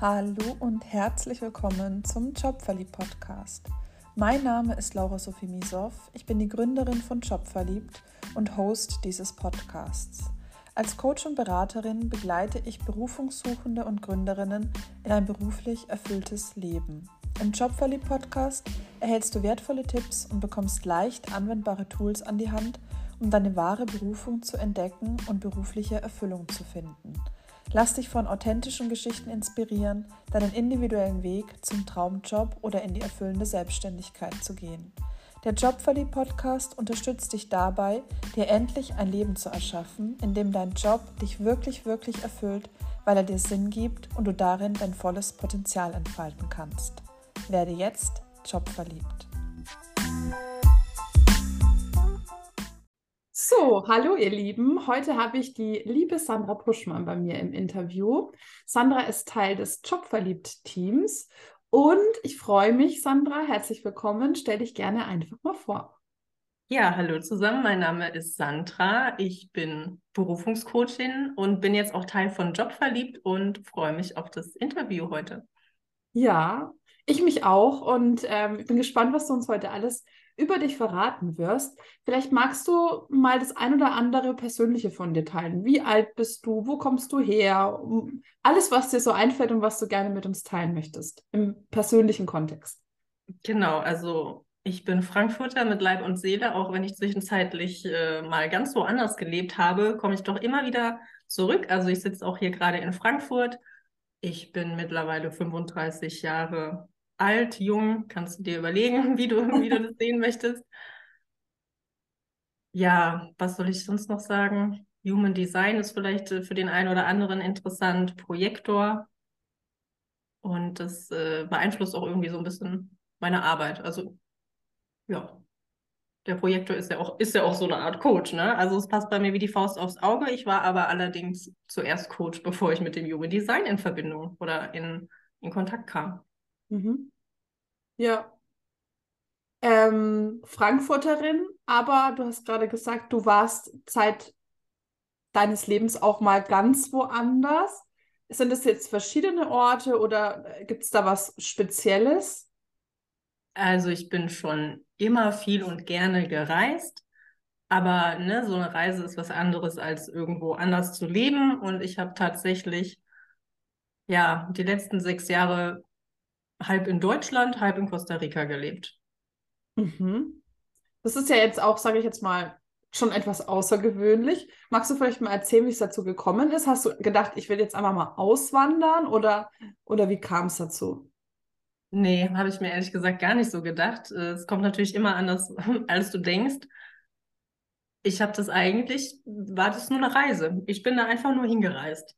Hallo und herzlich willkommen zum Jobverliebt Podcast. Mein Name ist Laura Sophie Misow. Ich bin die Gründerin von Jobverliebt und Host dieses Podcasts. Als Coach und Beraterin begleite ich Berufungssuchende und Gründerinnen in ein beruflich erfülltes Leben. Im Jobverliebt Podcast erhältst du wertvolle Tipps und bekommst leicht anwendbare Tools an die Hand, um deine wahre Berufung zu entdecken und berufliche Erfüllung zu finden. Lass dich von authentischen Geschichten inspirieren, deinen individuellen Weg zum Traumjob oder in die erfüllende Selbstständigkeit zu gehen. Der Jobverlieb Podcast unterstützt dich dabei, dir endlich ein Leben zu erschaffen, in dem dein Job dich wirklich, wirklich erfüllt, weil er dir Sinn gibt und du darin dein volles Potenzial entfalten kannst. Werde jetzt jobverliebt. So, hallo ihr Lieben. Heute habe ich die liebe Sandra Puschmann bei mir im Interview. Sandra ist Teil des Jobverliebt-Teams und ich freue mich, Sandra, herzlich willkommen. Stell dich gerne einfach mal vor. Ja, hallo zusammen. Mein Name ist Sandra. Ich bin Berufungscoachin und bin jetzt auch Teil von Jobverliebt und freue mich auf das Interview heute. Ja, ich mich auch und ähm, bin gespannt, was du uns heute alles über dich verraten wirst. Vielleicht magst du mal das ein oder andere Persönliche von dir teilen. Wie alt bist du? Wo kommst du her? Alles, was dir so einfällt und was du gerne mit uns teilen möchtest, im persönlichen Kontext. Genau, also ich bin Frankfurter mit Leib und Seele, auch wenn ich zwischenzeitlich äh, mal ganz woanders gelebt habe, komme ich doch immer wieder zurück. Also ich sitze auch hier gerade in Frankfurt. Ich bin mittlerweile 35 Jahre alt, jung, kannst du dir überlegen, wie du, wie du das sehen möchtest. Ja, was soll ich sonst noch sagen? Human Design ist vielleicht äh, für den einen oder anderen interessant, Projektor. Und das äh, beeinflusst auch irgendwie so ein bisschen meine Arbeit. Also, ja, der Projektor ist ja auch, ist ja auch so eine Art Coach, ne? Also es passt bei mir wie die Faust aufs Auge. Ich war aber allerdings zuerst Coach, bevor ich mit dem Human Design in Verbindung oder in, in Kontakt kam. Mhm. Ja. Ähm, Frankfurterin, aber du hast gerade gesagt, du warst Zeit deines Lebens auch mal ganz woanders. Sind das jetzt verschiedene Orte oder gibt es da was Spezielles? Also ich bin schon immer viel und gerne gereist, aber ne, so eine Reise ist was anderes als irgendwo anders zu leben. Und ich habe tatsächlich ja die letzten sechs Jahre halb in Deutschland, halb in Costa Rica gelebt. Mhm. Das ist ja jetzt auch, sage ich jetzt mal, schon etwas außergewöhnlich. Magst du vielleicht mal erzählen, wie es dazu gekommen ist? Hast du gedacht, ich will jetzt einfach mal auswandern oder, oder wie kam es dazu? Nee, habe ich mir ehrlich gesagt gar nicht so gedacht. Es kommt natürlich immer anders, als du denkst. Ich habe das eigentlich, war das nur eine Reise. Ich bin da einfach nur hingereist.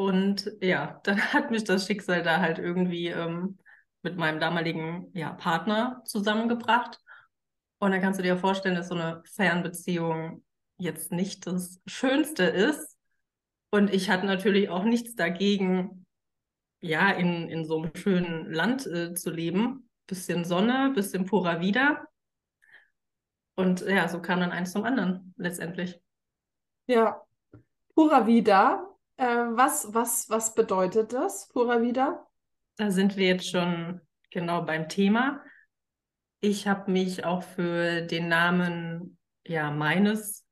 Und ja, dann hat mich das Schicksal da halt irgendwie ähm, mit meinem damaligen ja, Partner zusammengebracht. Und dann kannst du dir vorstellen, dass so eine Fernbeziehung jetzt nicht das Schönste ist. Und ich hatte natürlich auch nichts dagegen, ja, in, in so einem schönen Land äh, zu leben. Bisschen Sonne, bisschen purer Vida. Und ja, so kam dann eins zum anderen letztendlich. Ja, purer Vida äh, was, was, was bedeutet das, Pura Vida? Da sind wir jetzt schon genau beim Thema. Ich habe mich auch für den Namen ja, meines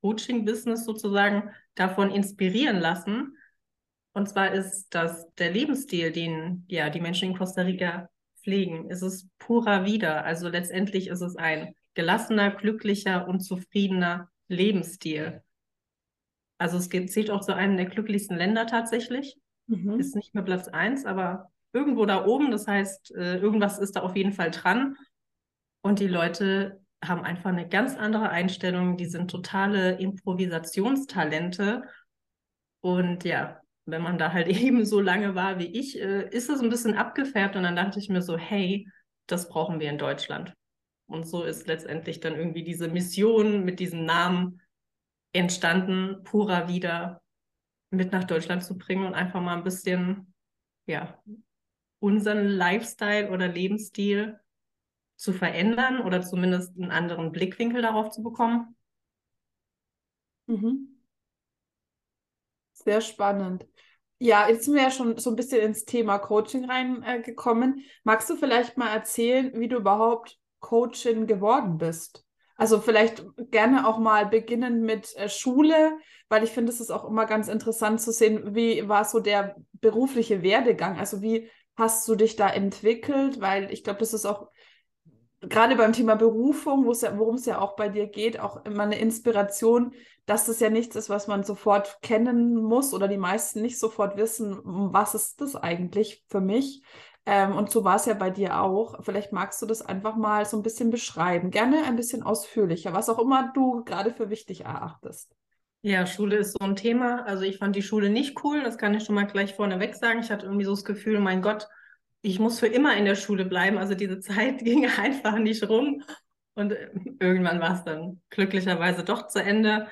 Coaching-Business sozusagen davon inspirieren lassen. Und zwar ist das der Lebensstil, den ja die Menschen in Costa Rica pflegen. Es ist purer Vida. Also letztendlich ist es ein gelassener, glücklicher und zufriedener Lebensstil. Also es geht, zählt auch zu einem der glücklichsten Länder tatsächlich. Mhm. Ist nicht mehr Platz eins, aber irgendwo da oben. Das heißt, äh, irgendwas ist da auf jeden Fall dran. Und die Leute haben einfach eine ganz andere Einstellung. Die sind totale Improvisationstalente. Und ja, wenn man da halt eben so lange war wie ich, äh, ist es ein bisschen abgefärbt. Und dann dachte ich mir so, hey, das brauchen wir in Deutschland. Und so ist letztendlich dann irgendwie diese Mission mit diesem Namen entstanden, purer wieder mit nach Deutschland zu bringen und einfach mal ein bisschen, ja, unseren Lifestyle oder Lebensstil zu verändern oder zumindest einen anderen Blickwinkel darauf zu bekommen. Mhm. Sehr spannend. Ja, jetzt sind wir ja schon so ein bisschen ins Thema Coaching reingekommen. Magst du vielleicht mal erzählen, wie du überhaupt Coachin geworden bist? Also vielleicht gerne auch mal beginnen mit äh, Schule, weil ich finde, es ist auch immer ganz interessant zu sehen, wie war so der berufliche Werdegang? Also wie hast du dich da entwickelt? Weil ich glaube, das ist auch gerade beim Thema Berufung, ja, worum es ja auch bei dir geht, auch immer eine Inspiration, dass das ja nichts ist, was man sofort kennen muss oder die meisten nicht sofort wissen, was ist das eigentlich für mich. Ähm, und so war es ja bei dir auch. Vielleicht magst du das einfach mal so ein bisschen beschreiben. Gerne ein bisschen ausführlicher, was auch immer du gerade für wichtig erachtest. Ja, Schule ist so ein Thema. Also ich fand die Schule nicht cool, das kann ich schon mal gleich vorneweg sagen. Ich hatte irgendwie so das Gefühl, mein Gott, ich muss für immer in der Schule bleiben. Also diese Zeit ging einfach nicht rum. Und äh, irgendwann war es dann glücklicherweise doch zu Ende.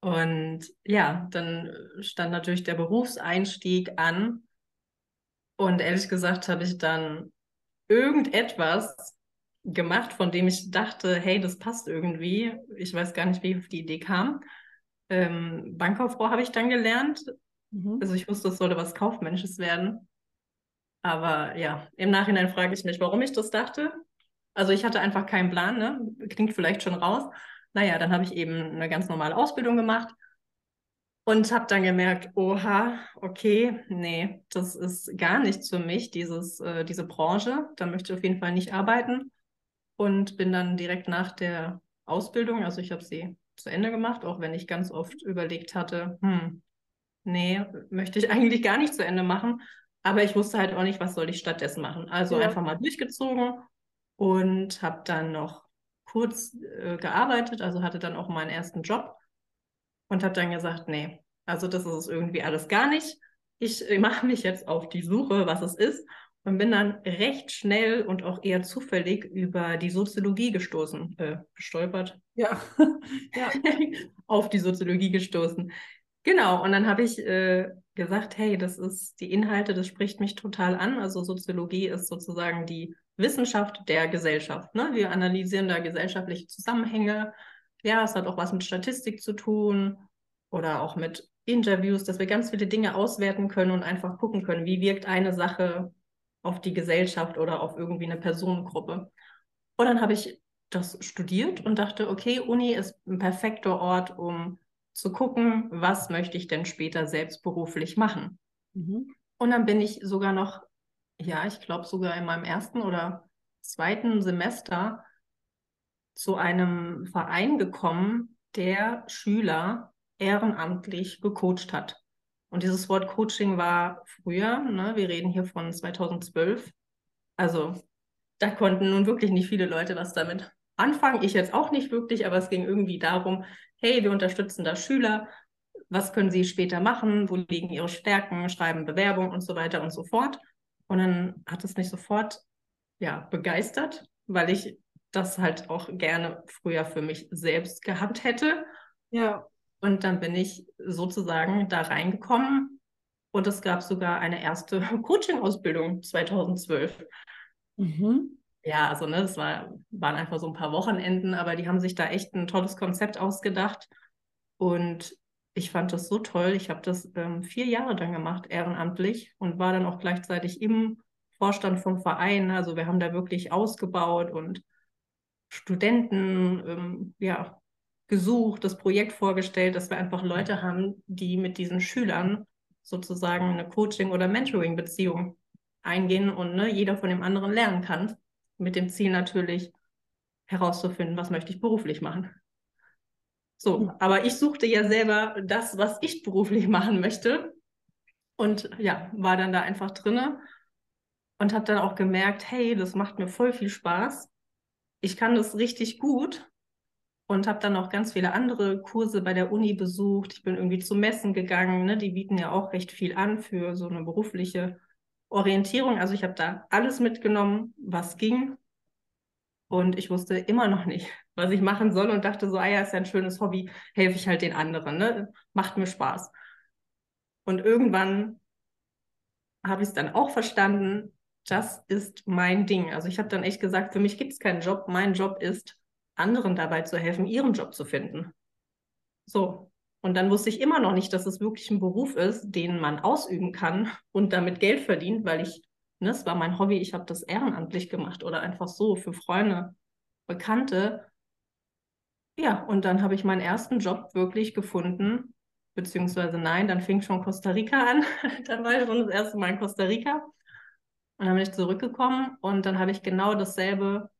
Und ja, dann stand natürlich der Berufseinstieg an. Und ehrlich gesagt habe ich dann irgendetwas gemacht, von dem ich dachte, hey, das passt irgendwie. Ich weiß gar nicht, wie ich auf die Idee kam. Ähm, Bankkauffrau habe ich dann gelernt. Mhm. Also ich wusste, es sollte was Kaufmännisches werden. Aber ja, im Nachhinein frage ich mich, warum ich das dachte. Also ich hatte einfach keinen Plan, ne? Klingt vielleicht schon raus. Naja, dann habe ich eben eine ganz normale Ausbildung gemacht und habe dann gemerkt, oha, okay, nee, das ist gar nichts für mich, dieses, äh, diese Branche. Da möchte ich auf jeden Fall nicht arbeiten. Und bin dann direkt nach der Ausbildung, also ich habe sie zu Ende gemacht, auch wenn ich ganz oft überlegt hatte, hm, nee, möchte ich eigentlich gar nicht zu Ende machen. Aber ich wusste halt auch nicht, was soll ich stattdessen machen. Also ja. einfach mal durchgezogen und habe dann noch kurz äh, gearbeitet, also hatte dann auch meinen ersten Job und habe dann gesagt, nee, also das ist es irgendwie alles gar nicht. Ich mache mich jetzt auf die Suche, was es ist und bin dann recht schnell und auch eher zufällig über die Soziologie gestoßen, äh, gestolpert. Ja. ja. auf die Soziologie gestoßen. Genau, und dann habe ich äh, gesagt, hey, das ist die Inhalte, das spricht mich total an. Also Soziologie ist sozusagen die Wissenschaft der Gesellschaft. Ne? Wir analysieren da gesellschaftliche Zusammenhänge, ja, es hat auch was mit Statistik zu tun oder auch mit Interviews, dass wir ganz viele Dinge auswerten können und einfach gucken können, wie wirkt eine Sache auf die Gesellschaft oder auf irgendwie eine Personengruppe. Und dann habe ich das studiert und dachte, okay, Uni ist ein perfekter Ort, um zu gucken, was möchte ich denn später selbst beruflich machen. Mhm. Und dann bin ich sogar noch, ja, ich glaube sogar in meinem ersten oder zweiten Semester zu einem Verein gekommen, der Schüler ehrenamtlich gecoacht hat. Und dieses Wort Coaching war früher, ne, wir reden hier von 2012. Also da konnten nun wirklich nicht viele Leute was damit anfangen. Ich jetzt auch nicht wirklich, aber es ging irgendwie darum, hey, wir unterstützen da Schüler. Was können sie später machen? Wo liegen ihre Stärken? Schreiben Bewerbung und so weiter und so fort. Und dann hat es mich sofort ja, begeistert, weil ich das halt auch gerne früher für mich selbst gehabt hätte. Ja. Und dann bin ich sozusagen da reingekommen und es gab sogar eine erste Coaching-Ausbildung 2012. Mhm. Ja, also ne, das war, waren einfach so ein paar Wochenenden, aber die haben sich da echt ein tolles Konzept ausgedacht. Und ich fand das so toll. Ich habe das ähm, vier Jahre dann gemacht, ehrenamtlich, und war dann auch gleichzeitig im Vorstand vom Verein. Also wir haben da wirklich ausgebaut und Studenten ähm, ja, gesucht, das Projekt vorgestellt, dass wir einfach Leute haben, die mit diesen Schülern sozusagen eine Coaching- oder Mentoring-Beziehung eingehen und ne, jeder von dem anderen lernen kann. Mit dem Ziel natürlich herauszufinden, was möchte ich beruflich machen. So, aber ich suchte ja selber das, was ich beruflich machen möchte. Und ja, war dann da einfach drinne und habe dann auch gemerkt, hey, das macht mir voll viel Spaß ich kann das richtig gut und habe dann auch ganz viele andere Kurse bei der Uni besucht. Ich bin irgendwie zu Messen gegangen. Ne? Die bieten ja auch recht viel an für so eine berufliche Orientierung. Also ich habe da alles mitgenommen, was ging. Und ich wusste immer noch nicht, was ich machen soll und dachte so, ah ja, ist ja ein schönes Hobby, helfe ich halt den anderen. Ne? Macht mir Spaß. Und irgendwann habe ich es dann auch verstanden, das ist mein Ding. Also ich habe dann echt gesagt, für mich gibt es keinen Job. Mein Job ist, anderen dabei zu helfen, ihren Job zu finden. So. Und dann wusste ich immer noch nicht, dass es wirklich ein Beruf ist, den man ausüben kann und damit Geld verdient, weil ich, ne, es war mein Hobby, ich habe das ehrenamtlich gemacht oder einfach so für Freunde, Bekannte. Ja, und dann habe ich meinen ersten Job wirklich gefunden, beziehungsweise nein, dann fing schon Costa Rica an. dann war ich schon das erste Mal in Costa Rica. Und dann bin ich zurückgekommen und dann habe ich genau dasselbe,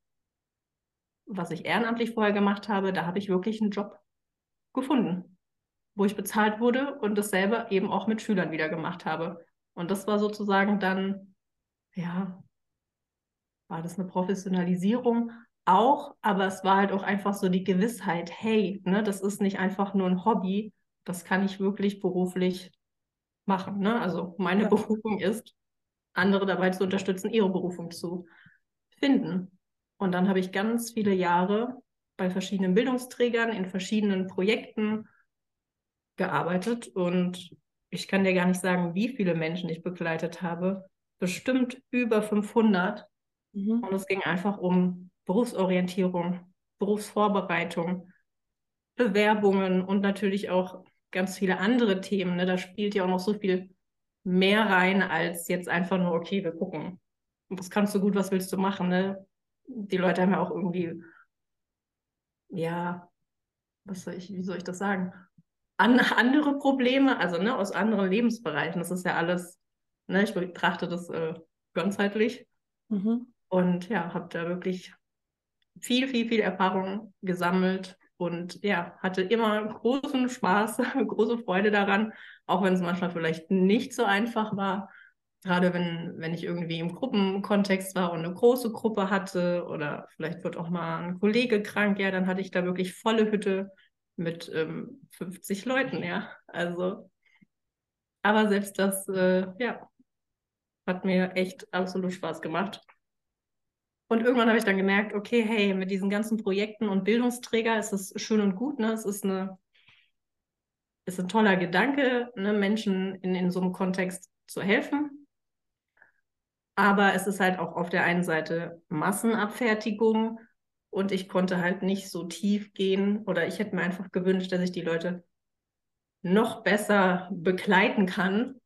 was ich ehrenamtlich vorher gemacht habe, da habe ich wirklich einen Job gefunden, wo ich bezahlt wurde und dasselbe eben auch mit Schülern wieder gemacht habe. Und das war sozusagen dann, ja, war das eine Professionalisierung auch, aber es war halt auch einfach so die Gewissheit, hey, ne, das ist nicht einfach nur ein Hobby, das kann ich wirklich beruflich machen. Ne? Also meine ja. Berufung ist, andere dabei zu unterstützen, ihre Berufung zu finden. Und dann habe ich ganz viele Jahre bei verschiedenen Bildungsträgern in verschiedenen Projekten gearbeitet und ich kann dir gar nicht sagen, wie viele Menschen ich begleitet habe. Bestimmt über 500. Mhm. Und es ging einfach um Berufsorientierung, Berufsvorbereitung, Bewerbungen und natürlich auch ganz viele andere Themen. Ne? Da spielt ja auch noch so viel mehr rein, als jetzt einfach nur, okay, wir gucken. Was kannst du gut, was willst du machen? Ne? Die Leute haben ja auch irgendwie, ja, was soll ich, wie soll ich das sagen? An, andere Probleme, also ne, aus anderen Lebensbereichen. Das ist ja alles, ne, ich betrachte das äh, ganzheitlich. Mhm. Und ja, habe da wirklich viel, viel, viel Erfahrung gesammelt und ja, hatte immer großen Spaß, große Freude daran, auch wenn es manchmal vielleicht nicht so einfach war. Gerade wenn, wenn ich irgendwie im Gruppenkontext war und eine große Gruppe hatte oder vielleicht wird auch mal ein Kollege krank, ja, dann hatte ich da wirklich volle Hütte mit ähm, 50 Leuten, ja. Also, aber selbst das, äh, ja, hat mir echt absolut Spaß gemacht. Und irgendwann habe ich dann gemerkt, okay, hey, mit diesen ganzen Projekten und Bildungsträger ist es schön und gut, ne? Es ist eine, ist ein toller Gedanke, ne? Menschen in, in so einem Kontext zu helfen. Aber es ist halt auch auf der einen Seite Massenabfertigung und ich konnte halt nicht so tief gehen oder ich hätte mir einfach gewünscht, dass ich die Leute noch besser begleiten kann.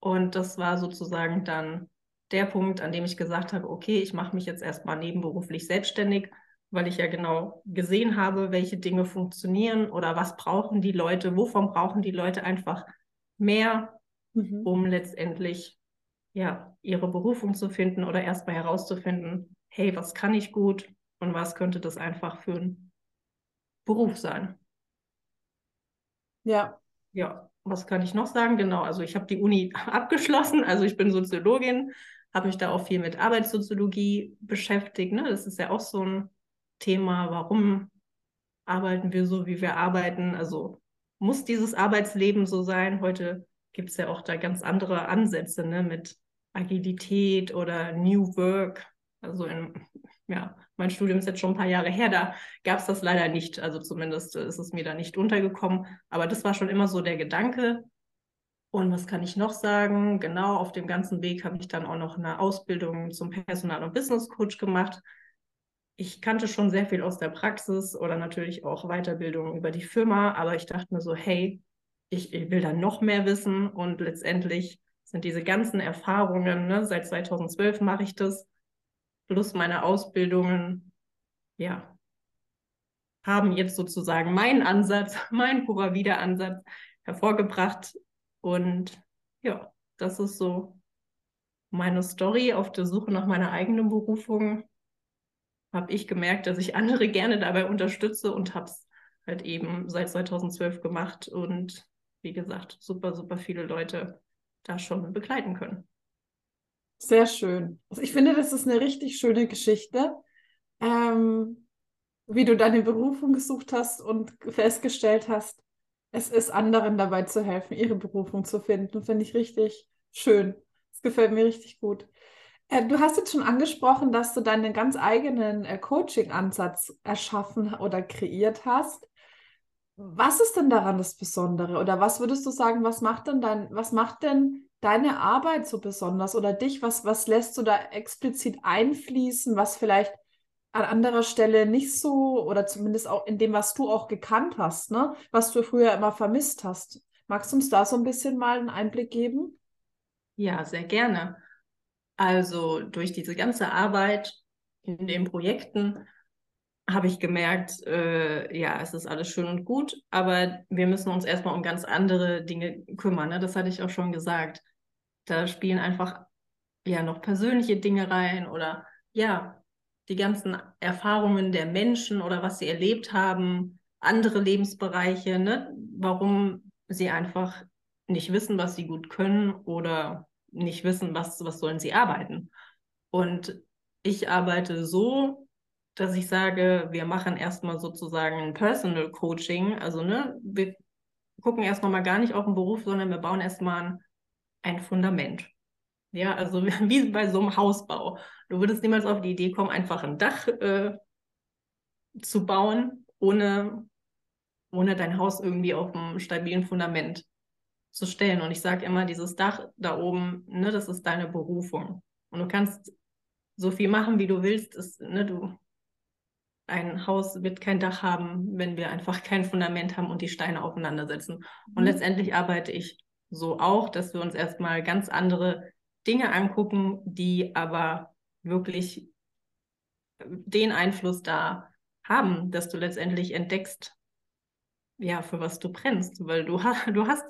Und das war sozusagen dann der Punkt, an dem ich gesagt habe, okay, ich mache mich jetzt erstmal nebenberuflich selbstständig, weil ich ja genau gesehen habe, welche Dinge funktionieren oder was brauchen die Leute, wovon brauchen die Leute einfach mehr, mhm. um letztendlich ja ihre Berufung zu finden oder erstmal herauszufinden, hey, was kann ich gut und was könnte das einfach für ein Beruf sein. Ja. Ja, was kann ich noch sagen? Genau, also ich habe die Uni abgeschlossen, also ich bin Soziologin, habe mich da auch viel mit Arbeitssoziologie beschäftigt. Ne? Das ist ja auch so ein Thema, warum arbeiten wir so, wie wir arbeiten? Also muss dieses Arbeitsleben so sein? Heute gibt es ja auch da ganz andere Ansätze ne? mit Agilität oder New Work. Also in, ja, mein Studium ist jetzt schon ein paar Jahre her, da gab es das leider nicht. Also zumindest ist es mir da nicht untergekommen. Aber das war schon immer so der Gedanke, und was kann ich noch sagen? Genau, auf dem ganzen Weg habe ich dann auch noch eine Ausbildung zum Personal- und Business Coach gemacht. Ich kannte schon sehr viel aus der Praxis oder natürlich auch Weiterbildung über die Firma, aber ich dachte mir so, hey, ich, ich will da noch mehr wissen und letztendlich sind diese ganzen Erfahrungen, ne, seit 2012 mache ich das, plus meine Ausbildungen, ja, haben jetzt sozusagen meinen Ansatz, meinen purer Wiederansatz hervorgebracht, und ja, das ist so meine Story auf der Suche nach meiner eigenen Berufung. Habe ich gemerkt, dass ich andere gerne dabei unterstütze und habe es halt eben seit 2012 gemacht und wie gesagt, super, super viele Leute da schon begleiten können. Sehr schön. Also ich finde, das ist eine richtig schöne Geschichte, ähm, wie du deine Berufung gesucht hast und festgestellt hast, es ist anderen dabei zu helfen, ihre Berufung zu finden. Finde ich richtig schön. Das gefällt mir richtig gut. Äh, du hast jetzt schon angesprochen, dass du deinen ganz eigenen äh, Coaching-Ansatz erschaffen oder kreiert hast. Was ist denn daran das Besondere? Oder was würdest du sagen, was macht denn dein, was macht denn deine Arbeit so besonders oder dich? Was, was lässt du da explizit einfließen, was vielleicht an anderer Stelle nicht so oder zumindest auch in dem, was du auch gekannt hast, ne? was du früher immer vermisst hast. Magst du uns da so ein bisschen mal einen Einblick geben? Ja, sehr gerne. Also durch diese ganze Arbeit in den Projekten habe ich gemerkt, äh, ja, es ist alles schön und gut, aber wir müssen uns erstmal um ganz andere Dinge kümmern. Ne? Das hatte ich auch schon gesagt. Da spielen einfach ja noch persönliche Dinge rein oder ja, die ganzen Erfahrungen der Menschen oder was sie erlebt haben, andere Lebensbereiche, ne? warum sie einfach nicht wissen, was sie gut können oder nicht wissen, was, was sollen sie arbeiten. Und ich arbeite so, dass ich sage, wir machen erstmal sozusagen ein Personal Coaching. Also, ne, wir gucken erstmal mal gar nicht auf den Beruf, sondern wir bauen erstmal ein, ein Fundament. Ja, also wie bei so einem Hausbau. Du würdest niemals auf die Idee kommen, einfach ein Dach äh, zu bauen, ohne, ohne dein Haus irgendwie auf einem stabilen Fundament zu stellen. Und ich sage immer, dieses Dach da oben, ne, das ist deine Berufung. Und du kannst so viel machen, wie du willst. Ist, ne, du, ein Haus wird kein Dach haben, wenn wir einfach kein Fundament haben und die Steine aufeinander setzen. Mhm. Und letztendlich arbeite ich so auch, dass wir uns erstmal ganz andere Dinge angucken, die aber wirklich den Einfluss da haben, dass du letztendlich entdeckst, ja, für was du brennst, weil du, du hast,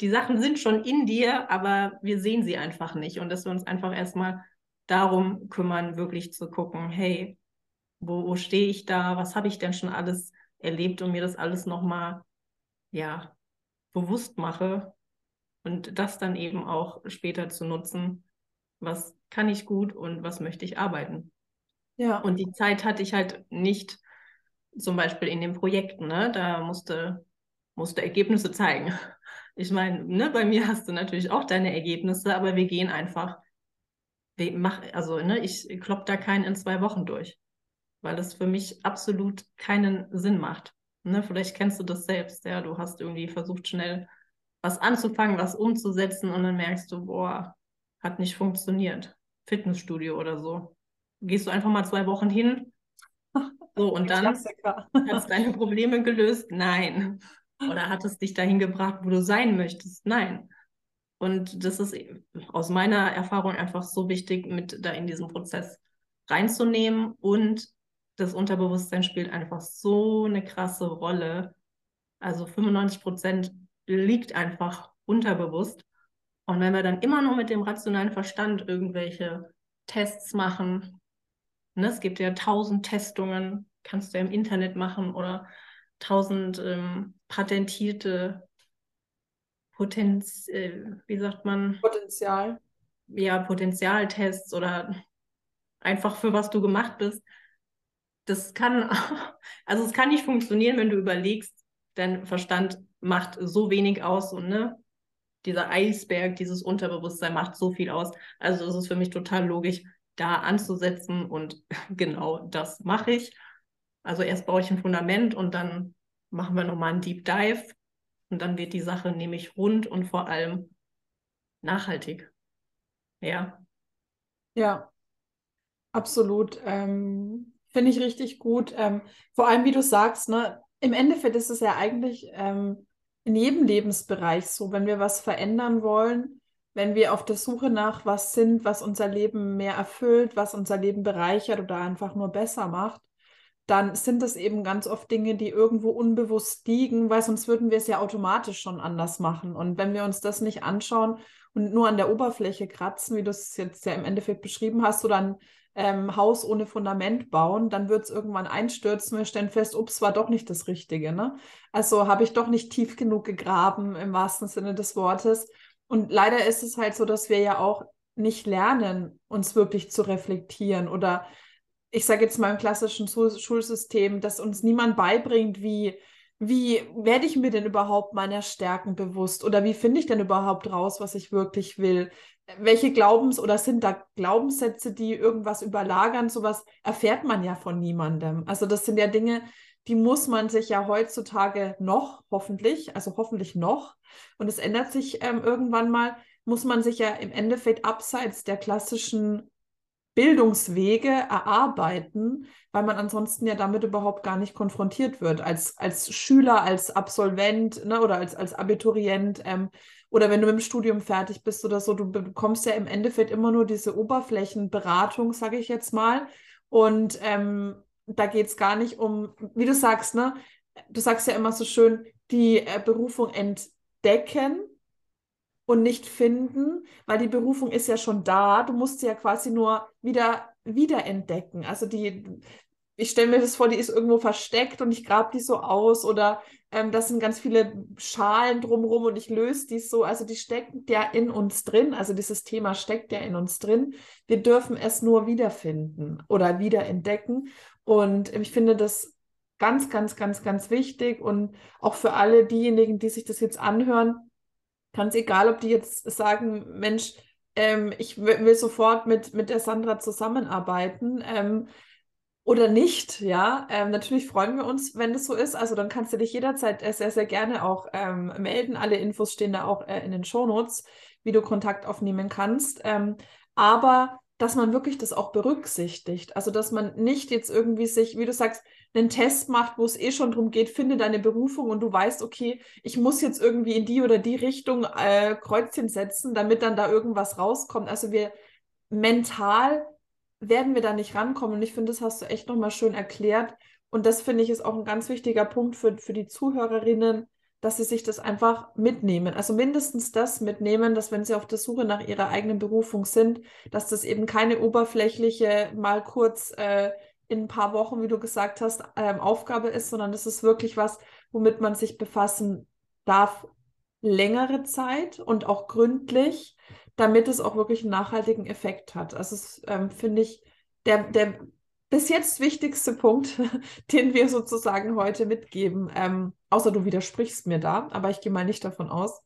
die Sachen sind schon in dir, aber wir sehen sie einfach nicht. Und dass wir uns einfach erstmal darum kümmern, wirklich zu gucken, hey, wo, wo stehe ich da, was habe ich denn schon alles erlebt und mir das alles nochmal, ja, bewusst mache und das dann eben auch später zu nutzen, was kann ich gut und was möchte ich arbeiten. Ja. Und die Zeit hatte ich halt nicht zum Beispiel in den Projekten, ne? Da musste, musste Ergebnisse zeigen. Ich meine, ne, bei mir hast du natürlich auch deine Ergebnisse, aber wir gehen einfach, wir mach, also ne, ich klopp da keinen in zwei Wochen durch, weil das für mich absolut keinen Sinn macht. Ne? Vielleicht kennst du das selbst, ja, du hast irgendwie versucht, schnell was anzufangen, was umzusetzen und dann merkst du, boah, hat nicht funktioniert. Fitnessstudio oder so. Gehst du einfach mal zwei Wochen hin, so und dann hast du deine Probleme gelöst? Nein. Oder hat es dich dahin gebracht, wo du sein möchtest? Nein. Und das ist aus meiner Erfahrung einfach so wichtig, mit da in diesen Prozess reinzunehmen. Und das Unterbewusstsein spielt einfach so eine krasse Rolle. Also 95 Prozent liegt einfach unterbewusst. Und wenn wir dann immer nur mit dem rationalen Verstand irgendwelche Tests machen, ne, es gibt ja tausend Testungen, kannst du ja im Internet machen oder tausend ähm, patentierte Potenz, äh, wie sagt man? Potenzial. Ja, Potenzialtests oder einfach für was du gemacht bist. Das kann, also es kann nicht funktionieren, wenn du überlegst, dein Verstand macht so wenig aus und ne, dieser Eisberg, dieses Unterbewusstsein macht so viel aus. Also es ist für mich total logisch, da anzusetzen und genau das mache ich. Also erst baue ich ein Fundament und dann machen wir nochmal einen Deep Dive und dann wird die Sache nämlich rund und vor allem nachhaltig. Ja. Ja, absolut. Ähm, Finde ich richtig gut. Ähm, vor allem, wie du sagst, ne, im Endeffekt ist es ja eigentlich ähm, in jedem Lebensbereich so, wenn wir was verändern wollen, wenn wir auf der Suche nach was sind, was unser Leben mehr erfüllt, was unser Leben bereichert oder einfach nur besser macht, dann sind das eben ganz oft Dinge, die irgendwo unbewusst liegen, weil sonst würden wir es ja automatisch schon anders machen. Und wenn wir uns das nicht anschauen und nur an der Oberfläche kratzen, wie du es jetzt ja im Endeffekt beschrieben hast, oder ein ähm, Haus ohne Fundament bauen, dann wird es irgendwann einstürzen. Wir stellen fest, ups, war doch nicht das Richtige. Ne? Also habe ich doch nicht tief genug gegraben im wahrsten Sinne des Wortes. Und leider ist es halt so, dass wir ja auch nicht lernen, uns wirklich zu reflektieren oder ich sage jetzt mal im klassischen Schulsystem, dass uns niemand beibringt, wie wie werde ich mir denn überhaupt meiner Stärken bewusst oder wie finde ich denn überhaupt raus, was ich wirklich will? Welche Glaubens- oder sind da Glaubenssätze, die irgendwas überlagern? Sowas erfährt man ja von niemandem. Also das sind ja Dinge, die muss man sich ja heutzutage noch, hoffentlich, also hoffentlich noch, und es ändert sich ähm, irgendwann mal, muss man sich ja im Endeffekt abseits der klassischen Bildungswege erarbeiten, weil man ansonsten ja damit überhaupt gar nicht konfrontiert wird. Als, als Schüler, als Absolvent ne, oder als, als Abiturient ähm, oder wenn du mit dem Studium fertig bist oder so, du bekommst ja im Endeffekt immer nur diese Oberflächenberatung, sage ich jetzt mal. Und ähm, da geht es gar nicht um, wie du sagst, ne? Du sagst ja immer so schön, die äh, Berufung entdecken und nicht finden, weil die Berufung ist ja schon da. Du musst sie ja quasi nur wieder wiederentdecken. Also die, ich stelle mir das vor, die ist irgendwo versteckt und ich grabe die so aus oder ähm, das sind ganz viele Schalen drumherum und ich löse die so. Also die steckt ja in uns drin. Also dieses Thema steckt ja in uns drin. Wir dürfen es nur wiederfinden oder wiederentdecken. Und ich finde das ganz, ganz, ganz, ganz wichtig und auch für alle diejenigen, die sich das jetzt anhören, Ganz egal, ob die jetzt sagen, Mensch, ähm, ich will sofort mit, mit der Sandra zusammenarbeiten ähm, oder nicht, ja. Ähm, natürlich freuen wir uns, wenn das so ist. Also dann kannst du dich jederzeit sehr, sehr gerne auch ähm, melden. Alle Infos stehen da auch äh, in den Shownotes, wie du Kontakt aufnehmen kannst. Ähm, aber dass man wirklich das auch berücksichtigt. Also, dass man nicht jetzt irgendwie sich, wie du sagst, einen Test macht, wo es eh schon darum geht, finde deine Berufung und du weißt, okay, ich muss jetzt irgendwie in die oder die Richtung äh, Kreuzchen setzen, damit dann da irgendwas rauskommt. Also wir mental werden wir da nicht rankommen. Und ich finde, das hast du echt nochmal schön erklärt. Und das finde ich ist auch ein ganz wichtiger Punkt für, für die Zuhörerinnen, dass sie sich das einfach mitnehmen. Also mindestens das mitnehmen, dass wenn sie auf der Suche nach ihrer eigenen Berufung sind, dass das eben keine oberflächliche, mal kurz äh, in ein paar Wochen, wie du gesagt hast, ähm, Aufgabe ist, sondern das ist wirklich was, womit man sich befassen darf, längere Zeit und auch gründlich, damit es auch wirklich einen nachhaltigen Effekt hat. Also das ähm, finde ich der, der bis jetzt wichtigste Punkt, den wir sozusagen heute mitgeben. Ähm, außer du widersprichst mir da, aber ich gehe mal nicht davon aus.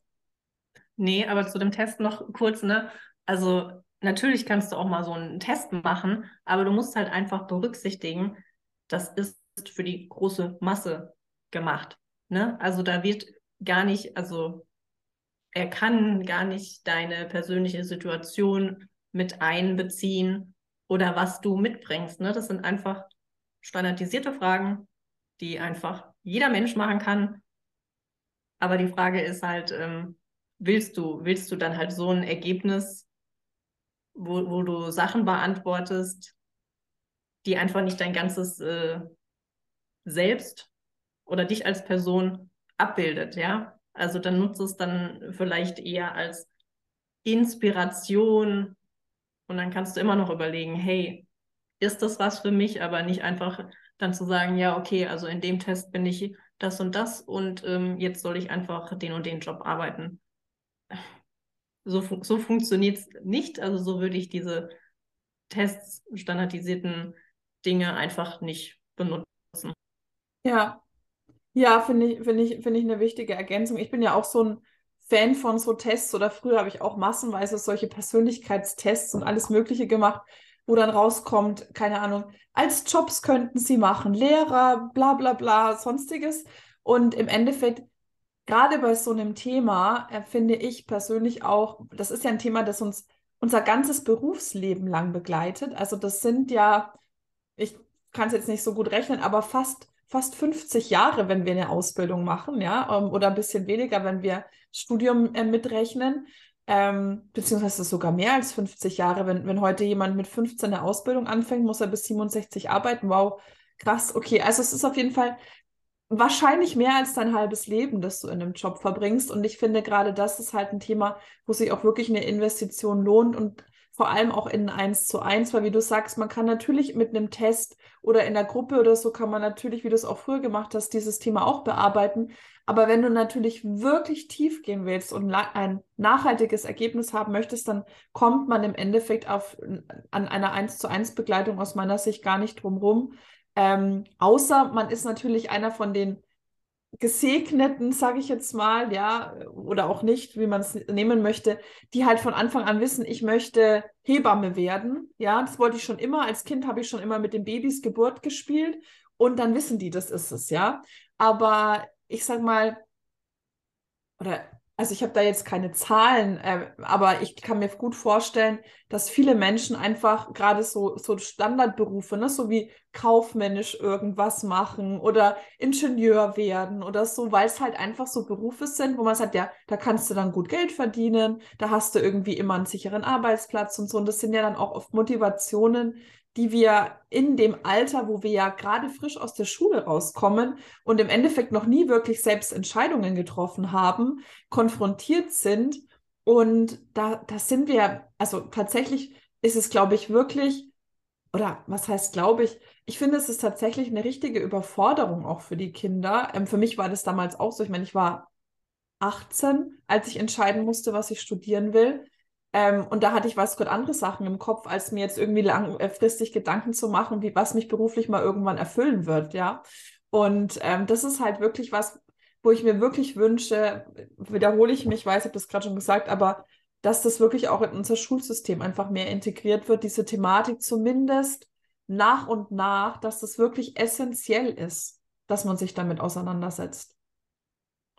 Nee, aber zu dem Test noch kurz, ne? Also natürlich kannst du auch mal so einen Test machen, aber du musst halt einfach berücksichtigen, das ist für die große Masse gemacht. Ne? Also da wird gar nicht, also er kann gar nicht deine persönliche Situation mit einbeziehen oder was du mitbringst. Ne? Das sind einfach standardisierte Fragen, die einfach jeder Mensch machen kann. Aber die Frage ist halt, ähm, willst du, willst du dann halt so ein Ergebnis, wo, wo du Sachen beantwortest, die einfach nicht dein ganzes äh, Selbst oder dich als Person abbildet, ja? Also dann nutzt es dann vielleicht eher als Inspiration und dann kannst du immer noch überlegen, hey, ist das was für mich, aber nicht einfach dann zu sagen, ja, okay, also in dem Test bin ich das und das und ähm, jetzt soll ich einfach den und den Job arbeiten. So, so funktioniert es nicht. Also so würde ich diese Tests, standardisierten Dinge einfach nicht benutzen. Ja, ja, finde ich, finde ich, finde ich eine wichtige Ergänzung. Ich bin ja auch so ein Fan von so Tests oder früher habe ich auch massenweise solche Persönlichkeitstests und alles Mögliche gemacht, wo dann rauskommt, keine Ahnung, als Jobs könnten sie machen, Lehrer, bla bla bla, sonstiges. Und im Endeffekt, gerade bei so einem Thema, äh, finde ich persönlich auch, das ist ja ein Thema, das uns unser ganzes Berufsleben lang begleitet. Also das sind ja, ich kann es jetzt nicht so gut rechnen, aber fast fast 50 Jahre, wenn wir eine Ausbildung machen, ja, ähm, oder ein bisschen weniger, wenn wir Studium äh, mitrechnen, ähm, beziehungsweise sogar mehr als 50 Jahre. Wenn, wenn heute jemand mit 15 eine Ausbildung anfängt, muss er bis 67 arbeiten. Wow, krass. Okay, also es ist auf jeden Fall wahrscheinlich mehr als dein halbes Leben, das du in einem Job verbringst. Und ich finde gerade das ist halt ein Thema, wo sich auch wirklich eine Investition lohnt und vor allem auch in eins zu eins, weil wie du sagst, man kann natürlich mit einem Test oder in der Gruppe oder so kann man natürlich, wie du es auch früher gemacht hast, dieses Thema auch bearbeiten. Aber wenn du natürlich wirklich tief gehen willst und ein nachhaltiges Ergebnis haben möchtest, dann kommt man im Endeffekt auf, an einer eins zu eins Begleitung aus meiner Sicht gar nicht drum rum. Ähm, außer man ist natürlich einer von den Gesegneten, sage ich jetzt mal, ja, oder auch nicht, wie man es nehmen möchte, die halt von Anfang an wissen, ich möchte Hebamme werden. Ja, das wollte ich schon immer. Als Kind habe ich schon immer mit den Babys Geburt gespielt und dann wissen die, das ist es, ja. Aber ich sag mal, oder also ich habe da jetzt keine Zahlen, äh, aber ich kann mir gut vorstellen, dass viele Menschen einfach gerade so, so Standardberufe, ne, so wie kaufmännisch irgendwas machen oder Ingenieur werden oder so, weil es halt einfach so Berufe sind, wo man sagt, ja, da kannst du dann gut Geld verdienen, da hast du irgendwie immer einen sicheren Arbeitsplatz und so. Und das sind ja dann auch oft Motivationen, die wir in dem Alter, wo wir ja gerade frisch aus der Schule rauskommen und im Endeffekt noch nie wirklich selbst Entscheidungen getroffen haben, konfrontiert sind. Und da, da sind wir, also tatsächlich ist es, glaube ich, wirklich, oder was heißt, glaube ich, ich finde, es ist tatsächlich eine richtige Überforderung auch für die Kinder. Ähm, für mich war das damals auch so. Ich meine, ich war 18, als ich entscheiden musste, was ich studieren will. Ähm, und da hatte ich was Gott andere Sachen im Kopf, als mir jetzt irgendwie langfristig Gedanken zu machen, wie was mich beruflich mal irgendwann erfüllen wird, ja. Und ähm, das ist halt wirklich was, wo ich mir wirklich wünsche, wiederhole ich mich, weiß, ich habe das gerade schon gesagt, aber dass das wirklich auch in unser Schulsystem einfach mehr integriert wird, diese Thematik zumindest nach und nach, dass das wirklich essentiell ist, dass man sich damit auseinandersetzt.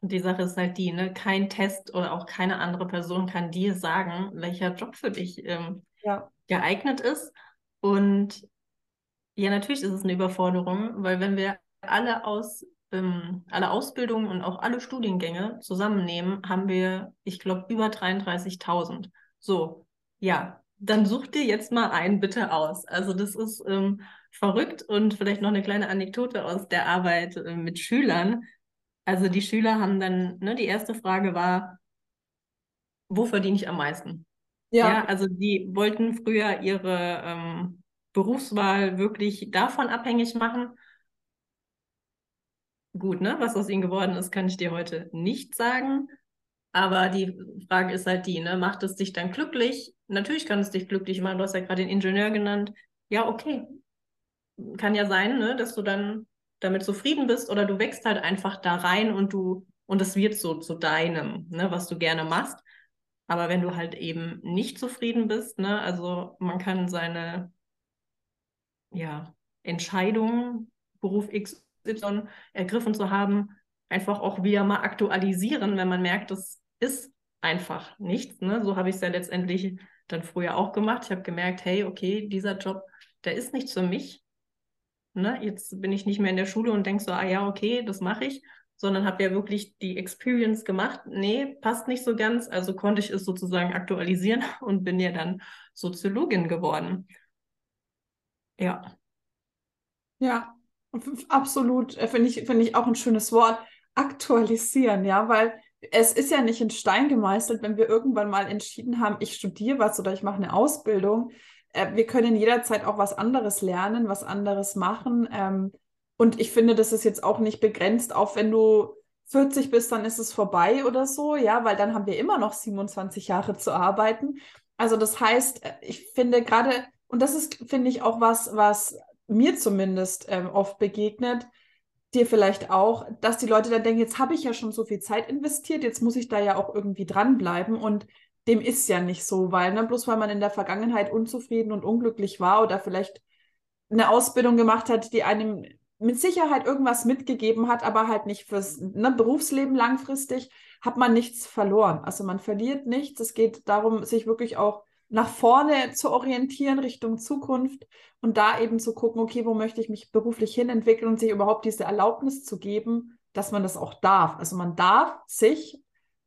Und die Sache ist halt die, ne? Kein Test oder auch keine andere Person kann dir sagen, welcher Job für dich ähm, ja. geeignet ist. Und ja, natürlich ist es eine Überforderung, weil wenn wir alle aus ähm, alle Ausbildungen und auch alle Studiengänge zusammennehmen, haben wir, ich glaube, über 33.000. So, ja, dann such dir jetzt mal einen bitte aus. Also das ist ähm, verrückt und vielleicht noch eine kleine Anekdote aus der Arbeit äh, mit Schülern. Also die Schüler haben dann, ne, die erste Frage war, wo verdiene ich am meisten? Ja. ja also die wollten früher ihre ähm, Berufswahl wirklich davon abhängig machen. Gut, ne? Was aus ihnen geworden ist, kann ich dir heute nicht sagen. Aber die Frage ist halt die, ne? Macht es dich dann glücklich? Natürlich kann es dich glücklich machen. Du hast ja gerade den Ingenieur genannt. Ja, okay. Kann ja sein, ne? dass du dann damit zufrieden bist oder du wächst halt einfach da rein und du und es wird so zu deinem, ne, was du gerne machst. Aber wenn du halt eben nicht zufrieden bist, ne, also man kann seine ja, Entscheidung, Beruf XY ergriffen zu haben, einfach auch wieder mal aktualisieren, wenn man merkt, das ist einfach nichts. Ne? So habe ich es ja letztendlich dann früher auch gemacht. Ich habe gemerkt, hey, okay, dieser Job, der ist nichts für mich ne, jetzt bin ich nicht mehr in der Schule und denke so, ah ja, okay, das mache ich, sondern habe ja wirklich die Experience gemacht. Nee, passt nicht so ganz. Also konnte ich es sozusagen aktualisieren und bin ja dann Soziologin geworden. Ja. Ja, absolut. Äh, finde ich, finde ich auch ein schönes Wort. Aktualisieren, ja, weil es ist ja nicht in Stein gemeißelt, wenn wir irgendwann mal entschieden haben, ich studiere was oder ich mache eine Ausbildung, wir können jederzeit auch was anderes lernen, was anderes machen. Ähm, und ich finde, das ist jetzt auch nicht begrenzt auf, wenn du 40 bist, dann ist es vorbei oder so, ja, weil dann haben wir immer noch 27 Jahre zu arbeiten. Also das heißt, äh, ich finde gerade, und das ist, finde ich, auch was, was mir zumindest ähm, oft begegnet, dir vielleicht auch, dass die Leute dann denken, jetzt habe ich ja schon so viel Zeit investiert, jetzt muss ich da ja auch irgendwie dranbleiben. Und dem ist ja nicht so, weil, ne, bloß weil man in der Vergangenheit unzufrieden und unglücklich war oder vielleicht eine Ausbildung gemacht hat, die einem mit Sicherheit irgendwas mitgegeben hat, aber halt nicht fürs ne, Berufsleben langfristig, hat man nichts verloren. Also man verliert nichts. Es geht darum, sich wirklich auch nach vorne zu orientieren Richtung Zukunft und da eben zu gucken, okay, wo möchte ich mich beruflich hinentwickeln und sich überhaupt diese Erlaubnis zu geben, dass man das auch darf. Also man darf sich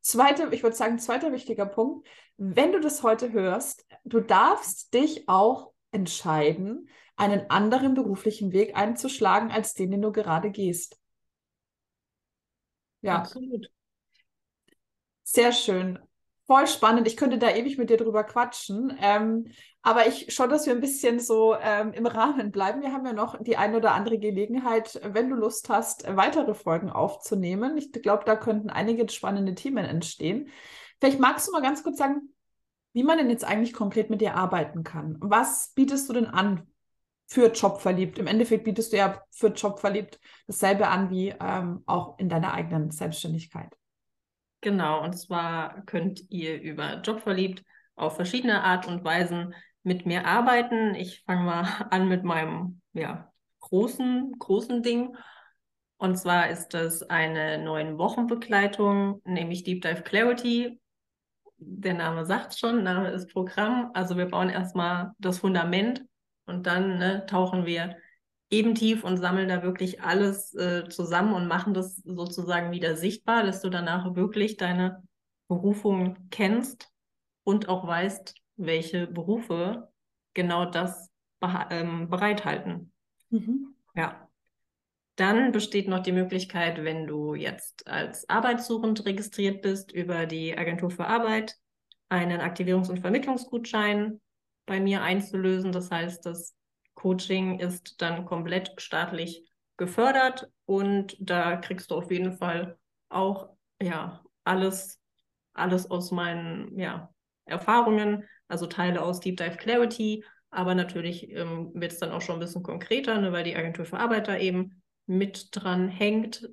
Zweiter, ich würde sagen, zweiter wichtiger Punkt, wenn du das heute hörst, du darfst dich auch entscheiden, einen anderen beruflichen Weg einzuschlagen, als den, den du gerade gehst. Ja. Absolut. Sehr schön voll spannend. Ich könnte da ewig mit dir drüber quatschen. Ähm, aber ich schaue, dass wir ein bisschen so ähm, im Rahmen bleiben. Wir haben ja noch die eine oder andere Gelegenheit, wenn du Lust hast, weitere Folgen aufzunehmen. Ich glaube, da könnten einige spannende Themen entstehen. Vielleicht magst du mal ganz kurz sagen, wie man denn jetzt eigentlich konkret mit dir arbeiten kann. Was bietest du denn an für Jobverliebt? Im Endeffekt bietest du ja für Jobverliebt dasselbe an wie ähm, auch in deiner eigenen Selbstständigkeit. Genau, und zwar könnt ihr über Jobverliebt auf verschiedene Art und Weisen mit mir arbeiten. Ich fange mal an mit meinem ja, großen, großen Ding. Und zwar ist das eine neun Wochen Begleitung, nämlich Deep Dive Clarity. Der Name sagt schon, Name ist Programm. Also wir bauen erstmal das Fundament und dann ne, tauchen wir eben tief und sammeln da wirklich alles äh, zusammen und machen das sozusagen wieder sichtbar, dass du danach wirklich deine Berufung kennst und auch weißt, welche Berufe genau das ähm, bereithalten. Mhm. Ja. Dann besteht noch die Möglichkeit, wenn du jetzt als Arbeitssuchend registriert bist über die Agentur für Arbeit, einen Aktivierungs- und Vermittlungsgutschein bei mir einzulösen. Das heißt, das Coaching ist dann komplett staatlich gefördert und da kriegst du auf jeden Fall auch ja alles alles aus meinen ja, Erfahrungen, also Teile aus Deep Dive Clarity, aber natürlich ähm, wird es dann auch schon ein bisschen konkreter, ne, weil die Agentur für Arbeiter eben mit dran hängt.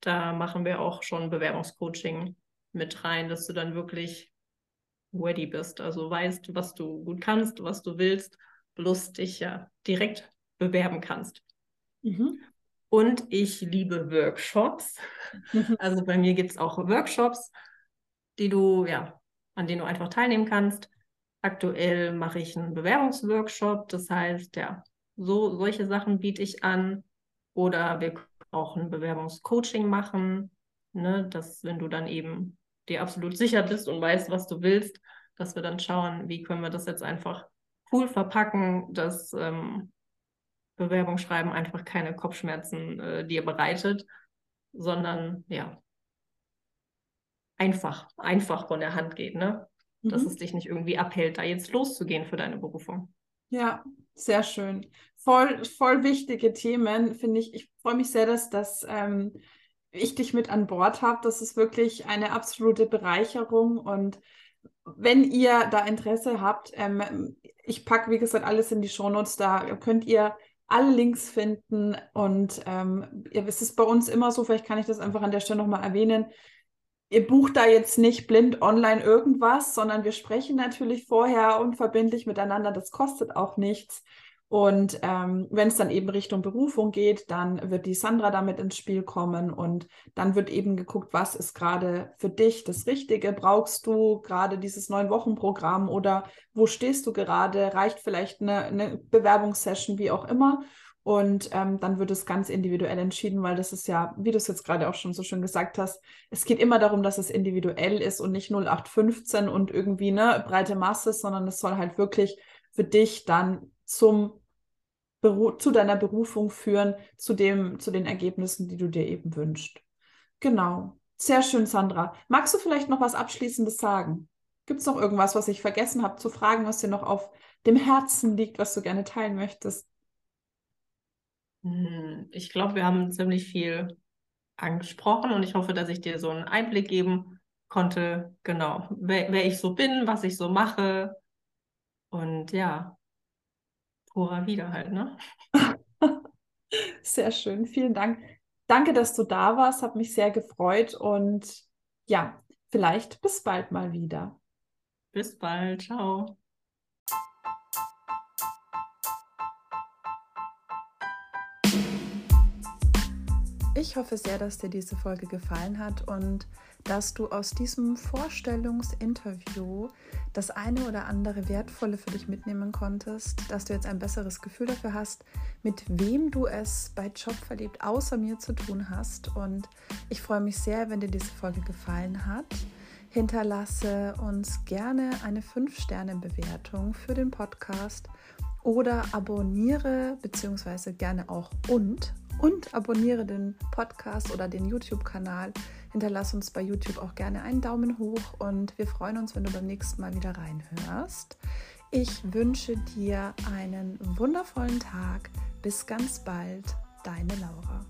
Da machen wir auch schon Bewerbungscoaching mit rein, dass du dann wirklich ready bist, also weißt, was du gut kannst, was du willst, bloß dich ja direkt bewerben kannst. Mhm. Und ich liebe Workshops. Mhm. Also bei mir gibt es auch Workshops, die du, ja, an denen du einfach teilnehmen kannst. Aktuell mache ich einen Bewerbungsworkshop, das heißt, ja, so solche Sachen biete ich an. Oder wir können auch ein Bewerbungscoaching machen, ne, dass wenn du dann eben dir absolut sicher bist und weißt, was du willst, dass wir dann schauen, wie können wir das jetzt einfach cool verpacken, dass ähm, Bewerbungsschreiben einfach keine Kopfschmerzen äh, dir bereitet, sondern ja, einfach, einfach von der Hand geht, ne? Dass mhm. es dich nicht irgendwie abhält, da jetzt loszugehen für deine Berufung. Ja, sehr schön. Voll, voll wichtige Themen, finde ich. Ich freue mich sehr, dass das ähm, ich dich mit an Bord habe. Das ist wirklich eine absolute Bereicherung. Und wenn ihr da Interesse habt, ähm, ich packe, wie gesagt, alles in die Shownotes, da könnt ihr alle Links finden. Und ähm, es ist bei uns immer so, vielleicht kann ich das einfach an der Stelle nochmal erwähnen ihr bucht da jetzt nicht blind online irgendwas, sondern wir sprechen natürlich vorher unverbindlich miteinander. Das kostet auch nichts. Und ähm, wenn es dann eben Richtung Berufung geht, dann wird die Sandra damit ins Spiel kommen und dann wird eben geguckt, was ist gerade für dich das Richtige? Brauchst du gerade dieses neun Wochen Programm oder wo stehst du gerade? Reicht vielleicht eine, eine Bewerbungssession, wie auch immer? Und ähm, dann wird es ganz individuell entschieden, weil das ist ja, wie du es jetzt gerade auch schon so schön gesagt hast, es geht immer darum, dass es individuell ist und nicht 0815 und irgendwie eine breite Masse, sondern es soll halt wirklich für dich dann zum zu deiner Berufung führen, zu dem, zu den Ergebnissen, die du dir eben wünschst. Genau. Sehr schön, Sandra. Magst du vielleicht noch was Abschließendes sagen? Gibt es noch irgendwas, was ich vergessen habe zu fragen, was dir noch auf dem Herzen liegt, was du gerne teilen möchtest? Hm, ich glaube, wir haben ziemlich viel angesprochen und ich hoffe, dass ich dir so einen Einblick geben konnte, genau, wer, wer ich so bin, was ich so mache. Und ja, purer Widerhalt, ne? Sehr schön, vielen Dank. Danke, dass du da warst, hat mich sehr gefreut und ja, vielleicht bis bald mal wieder. Bis bald, ciao. Ich hoffe sehr, dass dir diese Folge gefallen hat und dass du aus diesem Vorstellungsinterview das eine oder andere Wertvolle für dich mitnehmen konntest, dass du jetzt ein besseres Gefühl dafür hast, mit wem du es bei Job verliebt außer mir zu tun hast. Und ich freue mich sehr, wenn dir diese Folge gefallen hat. Hinterlasse uns gerne eine 5-Sterne-Bewertung für den Podcast oder abonniere bzw. gerne auch und und abonniere den Podcast oder den YouTube-Kanal. Hinterlass uns bei YouTube auch gerne einen Daumen hoch und wir freuen uns, wenn du beim nächsten Mal wieder reinhörst. Ich wünsche dir einen wundervollen Tag. Bis ganz bald, deine Laura.